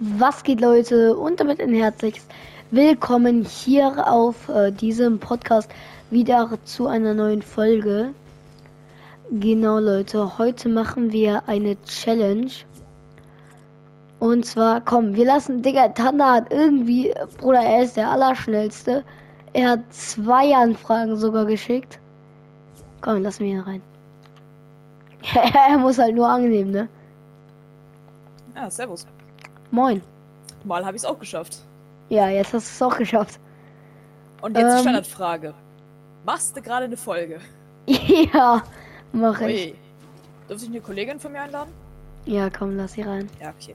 Was geht Leute und damit ein herzliches Willkommen hier auf äh, diesem Podcast wieder zu einer neuen Folge. Genau Leute, heute machen wir eine Challenge. Und zwar, komm, wir lassen, Digga, Tanda hat irgendwie, Bruder, er ist der Allerschnellste. Er hat zwei Anfragen sogar geschickt. Komm, lassen wir ihn rein. er muss halt nur annehmen, ne? Ja, servus. Moin. Mal habe ich es auch geschafft. Ja, jetzt hast du es auch geschafft. Und jetzt Ähm. die Standardfrage. Machst du gerade eine Folge? ja, mach ich. Dürfte ich eine Kollegin von mir einladen? Ja, komm, lass sie rein. Ja, okay.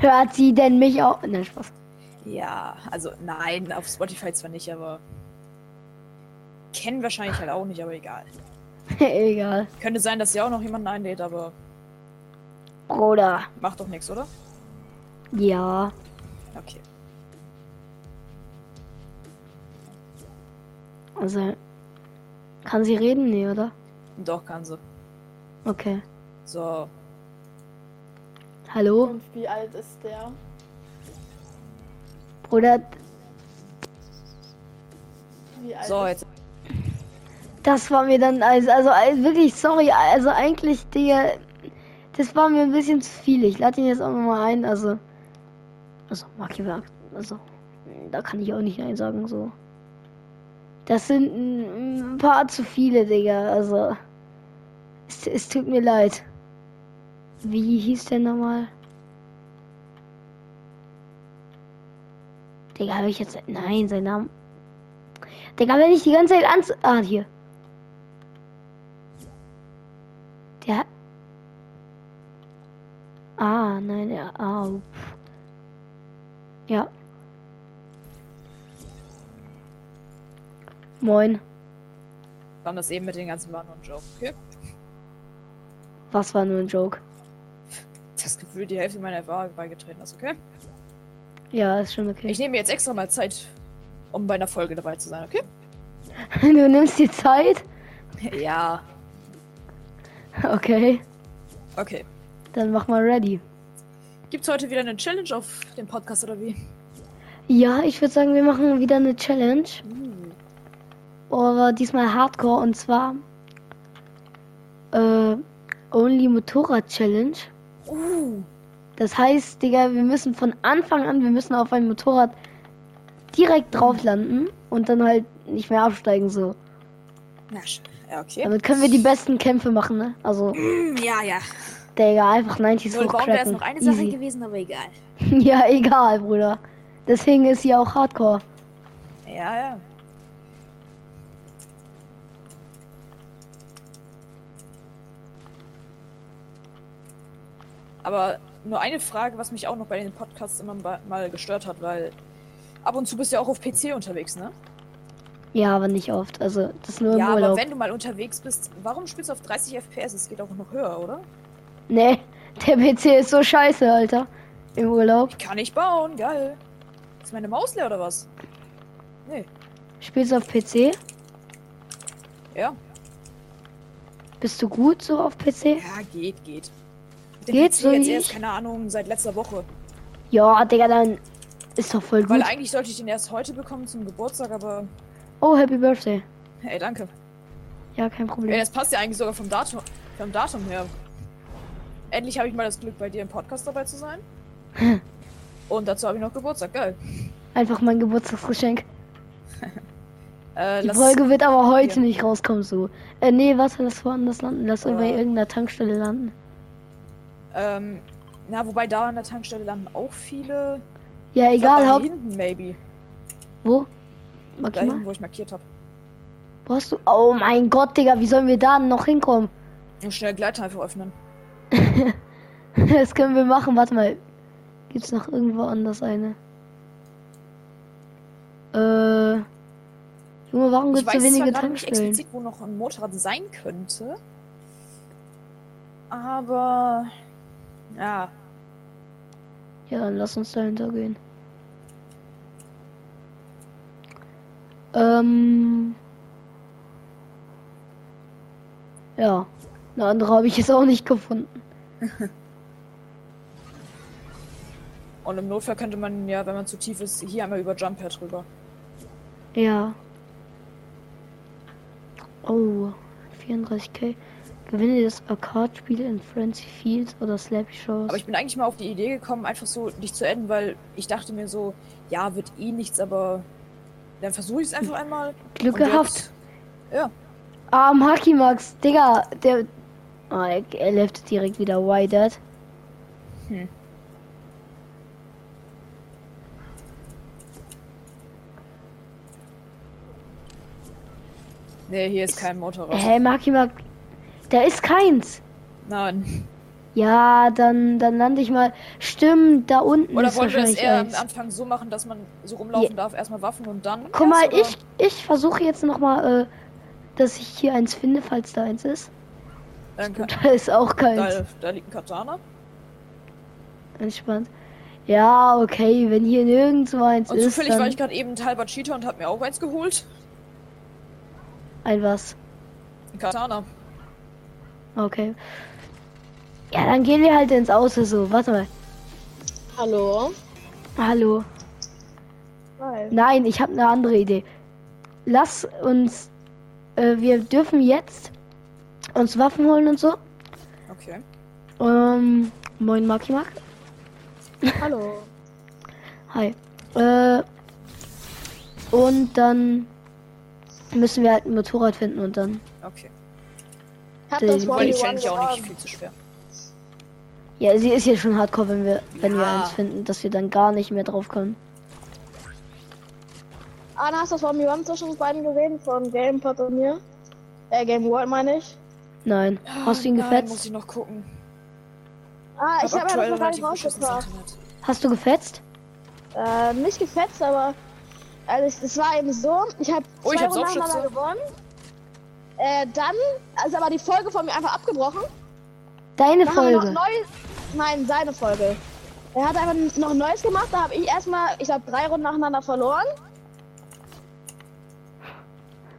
Hört sie denn mich auch? Nein, Spaß. Ja, also nein, auf Spotify zwar nicht, aber. Kennen wahrscheinlich halt auch nicht, aber egal. Egal. Könnte sein, dass sie auch noch jemanden einlädt, aber Bruder. macht doch nichts, oder? Ja. Okay. Also. Kann sie reden? Nee, oder? Doch, kann sie. Okay. So. Hallo? Und wie alt ist der? Bruder, Wie alt So, ist jetzt. das war mir dann. Also, also also wirklich, sorry. Also eigentlich, Digga. Das war mir ein bisschen zu viel. Ich lade ihn jetzt auch nochmal ein. Also. Also, sagt. Also. Da kann ich auch nicht Nein sagen, so. Das sind ein, paar zu viele, Digga. Also. Es, es tut mir leid. Wie hieß der nochmal? Digga, habe ich jetzt. Nein, sein Name. Digga, wenn ich die ganze Zeit ans. Ah, hier. Der. Ah, nein, er. Ah. Ja. Moin. War das eben mit den ganzen war nur ein Joke. Okay. Was war nur ein Joke? Das Gefühl, die Hälfte meiner Wahl beigetreten ist, okay? Ja, ist schon okay. Ich nehme mir jetzt extra mal Zeit, um bei einer Folge dabei zu sein, okay? du nimmst die Zeit? Ja. Okay. Okay. Dann mach mal ready. Gibt's heute wieder eine Challenge auf dem Podcast oder wie? Ja, ich würde sagen, wir machen wieder eine Challenge. Aber diesmal Hardcore und zwar äh, Only Motorrad Challenge. Uh. Das heißt, Digga, wir müssen von Anfang an, wir müssen auf ein Motorrad direkt drauf landen und dann halt nicht mehr absteigen so. Na schön. Ja, okay. Damit können wir die besten Kämpfe machen, ne? Also, Mm, Ja, ja. Digga, einfach 90s Null Baum wäre hochcracken. noch eine Sache Easy. gewesen, aber egal. ja, egal, Bruder. Deswegen ist sie auch Hardcore. Ja, ja. Aber nur eine Frage, was mich auch noch bei den Podcasts immer mal gestört hat, weil ab und zu bist du ja auch auf PC unterwegs, ne? Ja, aber nicht oft. Also, das nur im ja, aber Urlaub. wenn du mal unterwegs bist, warum spielst du auf 30 FPS? Es geht auch noch höher, oder? Nee, der PC ist so scheiße, Alter. Im Urlaub. Ich kann nicht bauen, geil. Ist meine Maus leer oder was? Nee, Spielst du auf PC? ja. Bist du gut so auf PC? Ja, geht, geht. Mit Geht PC so jetzt erst, ich? keine Ahnung, seit letzter Woche. Ja, Digga, dann ist doch voll Weil gut. eigentlich sollte ich den erst heute bekommen zum Geburtstag, aber. Oh, Happy Birthday. Hey, danke. Ja, kein Problem. das passt ja eigentlich sogar vom Datum, vom Datum her. Endlich habe ich mal das Glück, bei dir im Podcast dabei zu sein. Und dazu habe ich noch Geburtstag, geil. Einfach mein Geburtstagsgeschenk. Äh, Die Folge wird aber heute hier. nicht rauskommen, so. Äh, nee, warte, lass woanders landen. Lass Äh. bei irgendeiner Tankstelle landen. Ähm, na, wobei da an der Tankstelle landen auch viele. Ja, egal, da Haupt. hinten, maybe. Wo? Da Markier hinten, mal. wo ich markiert habe. Wo hast du? Oh mein Gott, Digga, wie sollen wir da noch hinkommen? Und schnell Gleiter einfach öffnen. Das können wir machen. Warte mal. Gibt's noch irgendwo anders eine? Äh. Junge, warum Ich gibt's so weiß zwar wenige gerade nicht Tankstellen? explizit, wo noch ein Motorrad sein könnte. Aber. Ja, Ja, dann lass uns dahinter gehen. Ähm. Ja. Eine andere habe ich jetzt auch nicht gefunden. Und im Notfall könnte man ja, wenn man zu tief ist, hier einmal über Jump Pad rüber. Ja. Oh, 34k. Gewinne das Arcade-Spiel in Frenzy Fields oder Slappy Shows. Aber ich bin eigentlich mal auf die Idee gekommen, einfach so nicht zu enden, weil ich dachte mir so, ja, wird eh nichts, aber dann versuche ich es einfach einmal. Glück gehabt. jetzt- Ja, Ah, Haki Max, Digga, der. Ah, er, er left direkt wieder Why Dead. Hm. nee, hier ist kein Motorrad. Hä, Maki Max, da ist keins. Nein. Ja, dann, dann lande ich mal. Stimmt, da unten Oder ist wollen wir das eher am. Anfang so machen, dass man so rumlaufen darf, erstmal Waffen und dann. Guck mal, erst, oder? ich, ich versuche jetzt noch mal, äh, dass ich hier eins finde, falls da eins ist. Danke. Da ist auch keins. Da, da liegt ein Katana. Entspannt. Ja, okay, wenn hier nirgendwo eins Und ist, zufällig dann war ich gerade eben ein halber Cheater und hab mir auch eins geholt. ein was. Ein Katana. Okay. Ja, dann gehen wir halt ins Auto so. Warte mal. Hallo? Hallo. Hi. Nein, ich habe eine andere Idee. Lass uns. Äh, wir dürfen jetzt uns Waffen holen und so. Okay. Ähm, moin Maki Mark. Hallo. Hi. Äh, und dann müssen wir halt ein Motorrad finden und dann. Okay. Hat Den- das die 41 Challenge ja auch nicht viel zu schwer. Ja, sie ist hier schon hardcore, wenn wir, wenn wir Ja. eins finden, dass wir dann gar nicht mehr drauf kommen. Anna, hast du das Formel 1 zwischen uns beiden gesehen? Von Gamepad und mir? Äh, Game World meine ich. Nein. Hast du ihn Nein, gefetzt? muss ich noch gucken. Ah, ich habe ja noch gar nicht rausgebracht. Hast du gefetzt? Äh, nicht gefetzt, aber. Also, es, war eben so, ich habe Oh, zwei Runden nacheinander gewonnen. Äh, dann, also aber die Folge von mir einfach abgebrochen. Deine Dann Folge. neu. Nein, seine Folge. Er hat einfach noch Neues gemacht, da habe ich erstmal, ich glaube, drei Runden nacheinander verloren.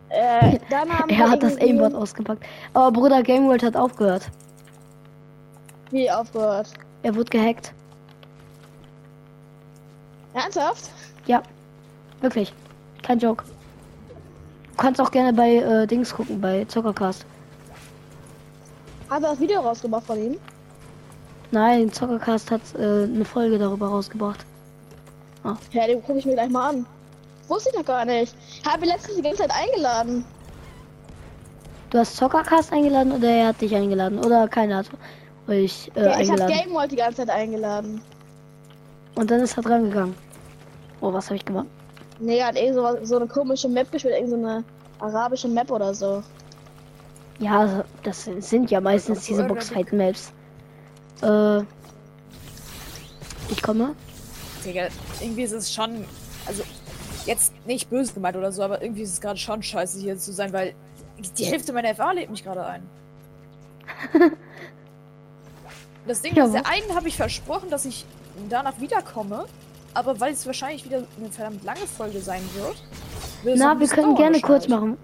Äh, Er hat das Aimbot ausgepackt. Aber Bruder Game World hat aufgehört. Wie aufgehört? Er wurde gehackt. Ernsthaft? Ja. Wirklich. Kein Joke. Du kannst auch gerne bei äh, Dings gucken, bei Zockercast. Hat er das Video rausgebracht von ihm? Nein, Zockercast hat äh, eine Folge darüber rausgebracht. Ja, den gucke ich mir gleich mal an. Wusste ich noch gar nicht. Habe letztens die ganze Zeit eingeladen. Du hast Zockercast eingeladen oder er hat dich eingeladen? Oder keiner hat euch äh, Ja, ich habe eingeladen. Game World die ganze Zeit eingeladen. Und dann ist er dran gegangen. Oh, was habe ich gemacht? Nee, er hat irgend so, so eine komische Map gespielt, irgend so eine arabische Map oder so. Ja, also, das sind- ja meistens diese Boxfight-Maps. Äh, ich komme. Digga, irgendwie ist es schon. Also, jetzt nicht böse gemeint oder so, aber irgendwie ist es gerade schon scheiße hier zu sein, weil die Hälfte meiner FA lebt mich gerade ein. Das Ding Ja, ist, der einen habe ich versprochen, dass ich danach wiederkomme, aber weil es wahrscheinlich wieder eine verdammt lange Folge sein wird. wird Na, wir können gerne kurz machen.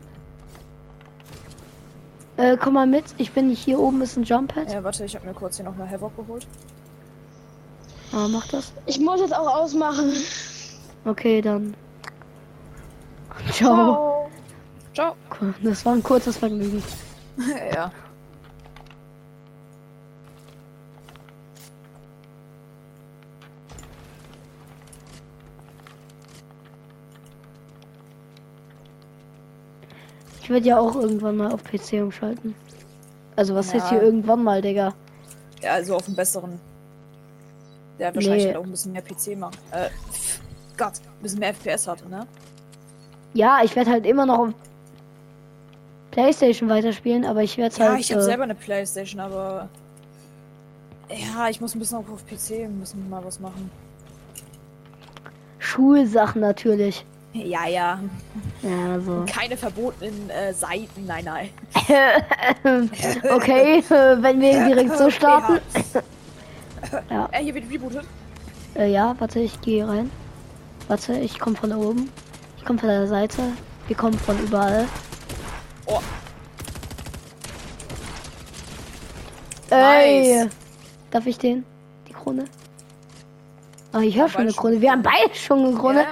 Äh, komm mal mit. Ich bin hier oben ist ein Jump Pad. Ja, warte, ich habe mir kurz hier nochmal Havoc geholt. Ah, mach das. Ich muss jetzt auch ausmachen. Okay, dann. Ciao. Ciao. Cool, Das war ein kurzes Vergnügen. ja. Ich werde ja auch irgendwann mal auf PC umschalten. Also was heißt Ja. hier irgendwann mal, Digga? Ja, also auf dem besseren. Der hat wahrscheinlich Nee. halt auch ein bisschen mehr PC machen. Äh, Gott, ein bisschen mehr FPS hatte, ne? Ja, ich werde halt immer noch auf PlayStation weiterspielen, aber ich werde Ja, halt. ich habe äh, selber eine Playstation, aber. Ja, ich muss ein bisschen auch auf PC müssen mal was machen. Schulsachen natürlich. Ja, ja. Ja, so. Keine verbotenen äh, Seiten, nein, nein. okay, äh, wenn wir direkt so starten. Ja. Äh, hier wird rebootet. Äh, ja, warte, ich gehe rein. Warte, ich komme von oben. Ich komme von der Seite. Wir kommen von überall. Oh, Ey! Nice. Darf ich den? Die Krone? Ah, ich höre schon eine. Krone. Wir haben beide schon eine Krone. Ja,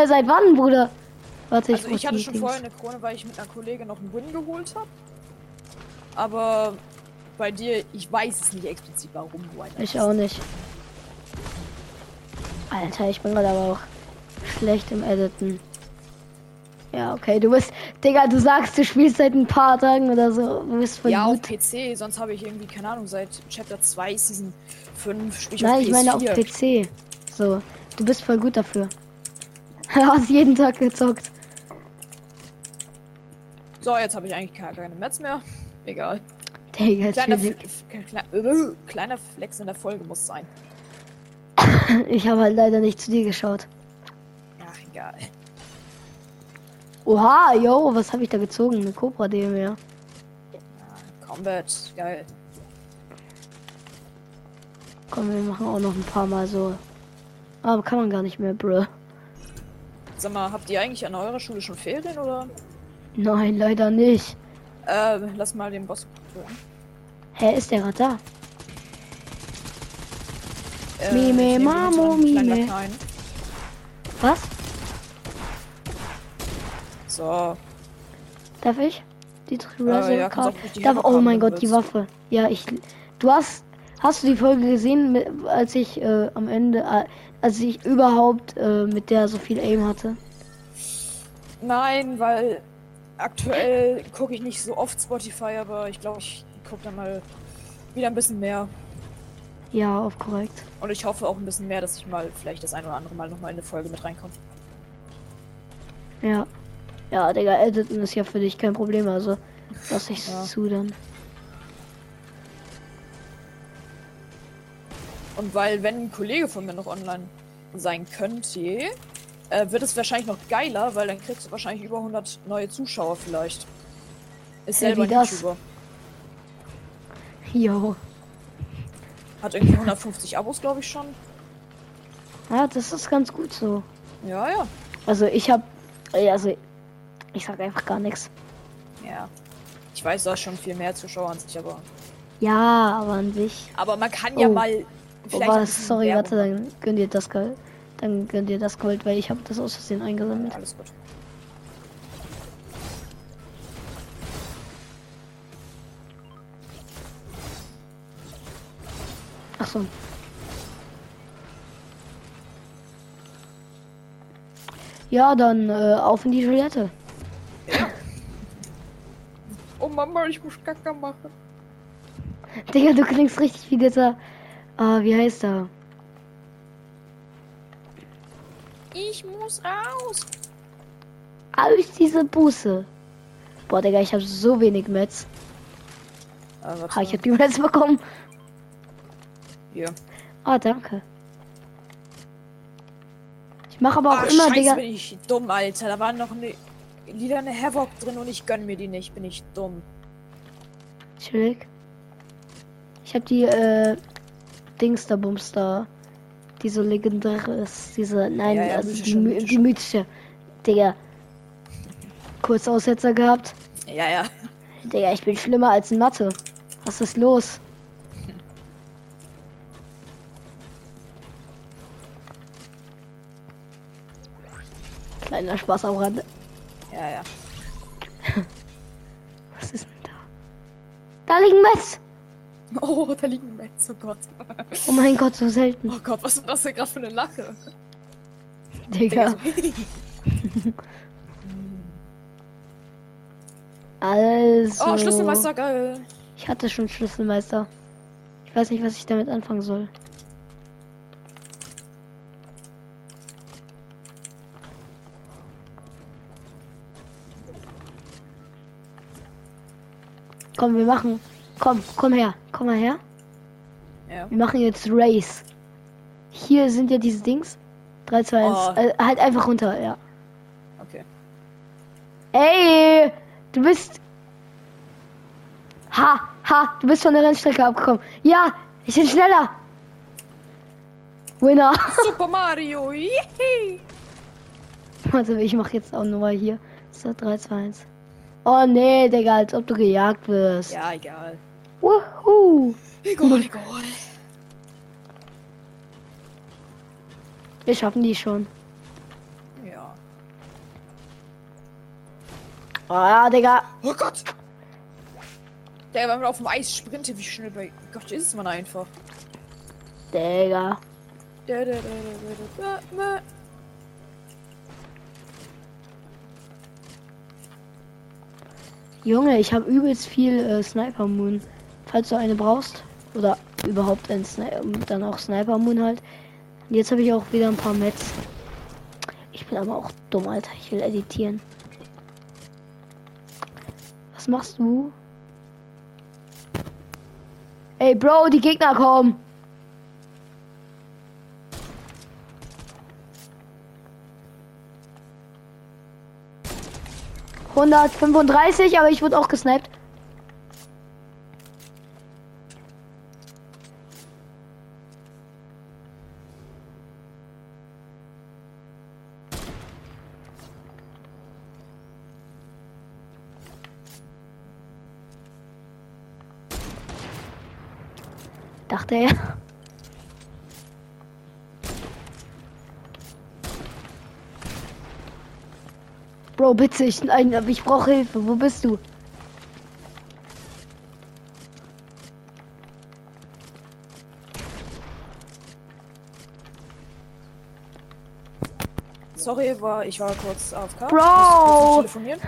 Hä, seit wann, Bruder? Warte, Also muss ich hatte schon Dings- vorher eine Krone, weil ich mit einer Kollegin noch einen Win geholt habe. Aber bei dir, ich weiß es nicht explizit, warum du einen Ich auch nicht. Alter, ich bin gerade aber auch schlecht im Editen. Ja, okay, du bist, Digga, du sagst, du spielst seit ein paar Tagen oder so. Du bist voll Ja, auf gut. PC, sonst habe ich irgendwie, keine Ahnung, seit Chapter 2, Season 5 spiel ich Nein, auf ich meine auf PS4. PC. So, du bist voll gut dafür. Du hast jeden Tag gezockt. So, jetzt habe ich eigentlich keine, keine Metz mehr. Egal. Digga, Kleiner, chillig. F Kle äh, kleiner Flex in der Folge muss sein. Ich habe halt leider nicht zu dir geschaut. Ja, egal. Oha, yo, was habe ich da gezogen? Eine Cobra DMR. Ja, Combat, geil. Komm, wir machen auch noch ein paar Mal so. Aber kann man gar nicht mehr, bro. Sag mal, habt ihr eigentlich an eurer Schule schon Ferien oder? Nein, leider nicht. Äh, lass mal den Boss gucken. Hä, ist der gerade da? Äh, Mime, Mamo, Mime. Was? So. Darf ich? Die Treasure ja, die Darf, oh mein Gott, die. Waffe. Ja, ich. Du hast. Hast du die Folge gesehen, als ich äh, am Ende, äh, als ich überhaupt äh, mit der so viel Aim hatte? Nein, weil aktuell gucke ich nicht so oft Spotify, aber ich glaube, ich gucke dann mal wieder ein bisschen mehr. Ja, auf korrekt. Und ich hoffe auch ein bisschen mehr, dass ich mal vielleicht das ein oder andere Mal nochmal in eine Folge mit reinkomme. Ja. Ja, Digga, editen ist ja für dich kein Problem, also lass ich Ja. zu dann. Und weil, wenn ein Kollege von mir noch online sein könnte, äh, wird es wahrscheinlich noch geiler, weil dann kriegst du wahrscheinlich über 100 neue Zuschauer vielleicht. Ist Hä, selber wie ein das? YouTuber. Jo. Hat irgendwie 150 Abos, glaube ich schon. Ja, das ist ganz gut so. Ja, ja. Also ich hab. äh, Also ich sag einfach gar nichts. Ja. Ich weiß, du hast schon viel mehr Zuschauer an sich, aber. Ja, aber an sich. Aber man kann ja Oh. mal. Oh, vielleicht was? Sorry, Werbung warte, dann gönn dir das Gold. Dann gönn dir das Gold, weil ich habe das aus Versehen Ja, eingesammelt. alles gut. Ach so. Ja, dann äh, auf in die Toilette. Oh Mama, ich muss Kacke machen. Digga, du klingst richtig wie dieser. Ah, wie heißt er? Ich muss raus. Aus diese Buße. Boah, Digga, ich habe so wenig Metz. Ah. Ha, ich hab die Metz bekommen. Hier. Ah, danke. Ich mache aber auch Ach, immer, scheiße, Digga. bin ich dumm, Alter. Da waren noch eine, wieder eine Havoc drin und ich gönn mir die nicht. Bin ich dumm. Chillig. Ich habe die äh, Dings da Bums da. Die so legendäre ist. Diese, nein, Ja, ja, also die, mythische. die mythische. Digga. Kurz Aussetzer gehabt. Ja, ja. Digga, ich bin schlimmer als in Mathe. Was ist los? Kleiner Spaß am Rande. Ja, ja. Was ist denn da? Da liegen Metz! Oh, da liegen Metz. Oh Gott. Oh mein Gott, so selten. Oh Gott, was ist das denn gerade für eine Lache? Digga. so- Also. oh, Schlüsselmeister, geil. Ich hatte schon Schlüsselmeister. Ich weiß nicht, was ich damit anfangen soll. Komm, wir machen. Komm, komm her. Komm mal her. Ja. Wir machen jetzt Race. Hier sind ja diese Dings. 3, 2, 1. Oh. Äh, halt einfach runter, ja. Okay. Ey, du bist. Ha, ha, du bist von der Rennstrecke abgekommen. Ja, ich bin schneller. Winner. Super Mario. Warte, ich mach jetzt auch nochmal hier. So, 3, 2, 1. Oh nee, Digga, als ob du gejagt wirst. Ja, egal. Wuhu. Egal, egal. Wir schaffen die schon. Ja. Ah, Digga. Oh Gott! Der, wenn man auf dem Eis sprintet, wie schnell bei Gott ist man einfach. Digga. Da, da, da, Junge, ich habe übelst viel äh, Sniper Moon. Falls du eine brauchst. Oder überhaupt ein Sniper, dann auch Sniper Moon halt. Und jetzt habe ich auch wieder ein paar Mets. Ich bin aber auch dumm, Alter. Ich will editieren. Was machst du? Ey, Bro, die Gegner kommen. Hundertfünfunddreißig, aber ich wurde auch gesniped. Dachte er. Bro, bitte, ich, nein, aber ich brauche Hilfe. Wo bist du? Sorry, war, ich war kurz AFK. Bro! Telefonieren.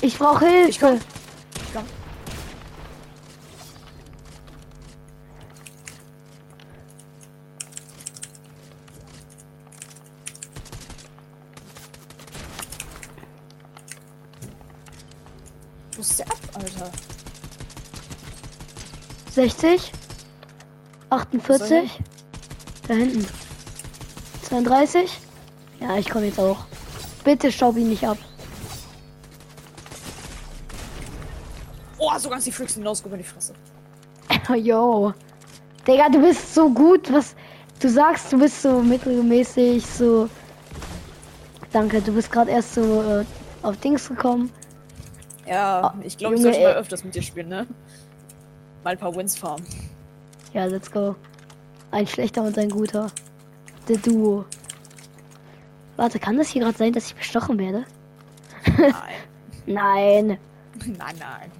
Ich brauche Hilfe. Ich. Ich Ist der ab, Alter? 60. 48. Da hinten. 32. Ja, ich komme jetzt auch. Bitte staub ihn nicht ab. Oh, so ganz die Füchse hinaus, in die Fresse. Yo. Digga, du bist so gut. Was du sagst, du bist so mittelmäßig, so. Danke, du bist gerade erst so äh, auf Dings gekommen. Ja, Ah, ich glaube, ich sollte mal öfters mit dir spielen, ne? Mal ein paar Wins farmen. Ja, let's go. Ein schlechter und ein guter. The Duo. Warte, kann das hier gerade sein, dass ich bestochen werde? Nein. Nein. nein, nein.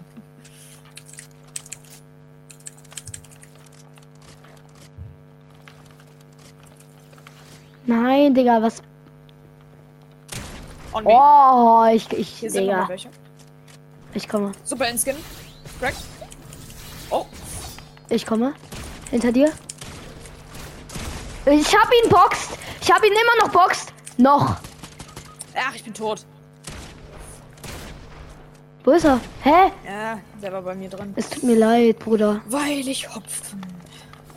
Nein, Digga, was. Oh, ich, ich, Hier Digga. Ich komme. Super Inskin. Crack. Oh, Ich komme. Hinter dir. Ich hab ihn boxt. Ich hab ihn immer noch boxt. Noch. ach, ich bin tot. Wo ist er? Hä? Ja, der war bei mir drin. Es tut mir leid, Bruder. Weil ich Hopfen.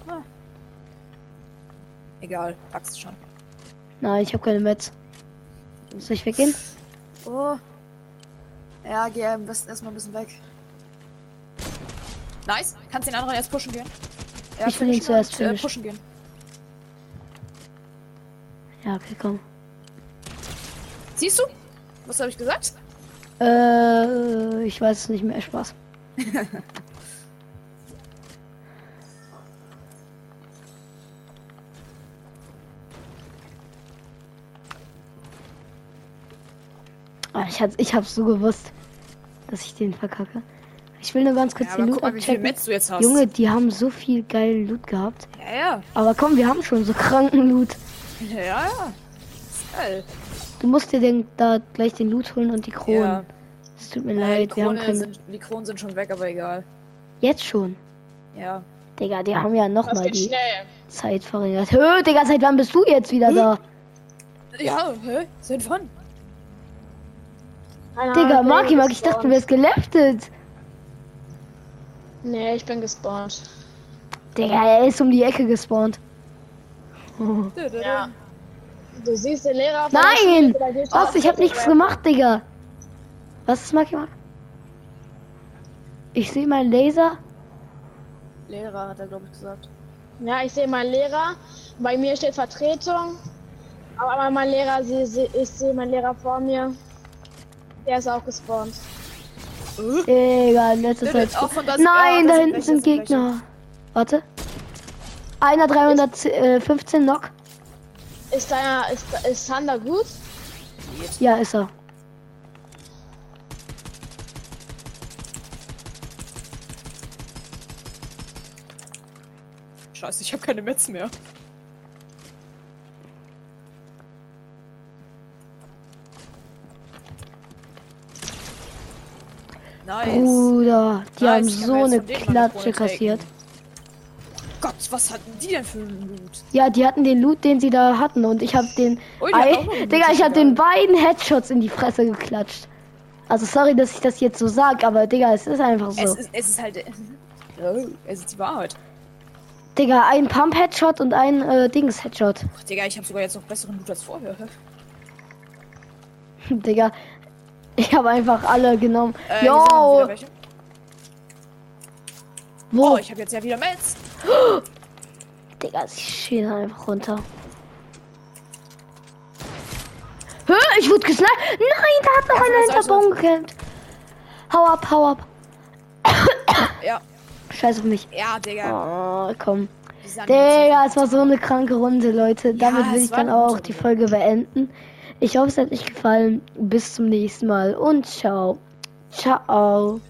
Ah. Egal, packst schon. Nein, ich habe keine Mets. Soll ich weggehen? Oh. Ja, geh am besten erstmal ein bisschen weg. Nice. Kannst den anderen erst pushen gehen? Ja, Ich will ihn zuerst. Äh, pushen gehen. Ja, okay, komm. Siehst du? Was habe ich gesagt? Äh, ich weiß es nicht mehr. Spaß. ich, hab, ich hab's so gewusst, dass ich den verkacke. Ich will nur ganz kurz Ja, den Loot mal, abchecken. Junge, die haben so viel geilen Loot gehabt. Ja, ja. Aber komm, wir haben schon so kranken Loot. Ja, ja. Geil. Du musst dir den, da gleich den Loot holen und die Kronen. Ja. Es tut mir Ja, leid, die, wir haben sind, die Kronen sind schon weg, aber egal. Jetzt schon. Ja. Digga, die haben ja nochmal geht die schnell. Zeit verringert. Hö, Digga, seit wann bist du jetzt wieder da? Ja, hä? Sind wann? Keine Digga, Ahnung, Marki, ich bin Mark, ich dachte, du wärst geleftet. Nee, ich bin gespawnt. Digga, er ist um die Ecke gespawnt. Ja. Du siehst den Lehrer auf der Nein! Was? Ich hab nichts gemacht, Digga. Was ist Marki, Mark? Ich sehe meinen Laser. Lehrer hat er, glaube ich, gesagt. Ja, ich sehe meinen Lehrer. Bei mir steht Vertretung. Aber mein Lehrer, sie, sie, ich sehe meinen Lehrer vor mir. Der ist auch gespawnt. Digga, in letzter Nö, Zeit. nö, auch von das- Nein, da hinten sind Gegner. Warte. Einer 315 Knock. Ist deiner, ist, ist Sander gut? Ja, ist er. Scheiße, ich habe keine Metz mehr. Nice. Bruder, die Nice, haben so eine Klatsche kassiert. Gott, was hatten die denn für einen Loot? Ja, die hatten den Loot, den sie da hatten und ich habe den. Oh, Ei- Digga, ich habe den beiden Headshots in die Fresse geklatscht. Also sorry, dass ich das jetzt so sag, aber Digga, es ist einfach Es, so. ist, es ist halt. Oh, es ist die Wahrheit. Digga, ein Pump-Headshot und ein äh, Dings-Headshot. Ach, Digga, ich habe sogar jetzt noch besseren Loot als vorher. Digga, ich habe einfach alle genommen. Äh, Yo, wo? Oh, ich habe jetzt ja wieder Metz. Digga, sie schießen einfach runter. Hä? Ich wurde gesniped. Nein, da hat noch Ja, einer hinter Seite. Baum gekämpft. Hau ab, hau ab. Ja, Scheiß auf mich. ja, Digga. Oh, komm. Digga, es war so eine kranke Runde, Leute. Damit will es ich dann auch die Folge beenden. Ich hoffe, es hat euch gefallen. Bis zum nächsten Mal und ciao. Ciao.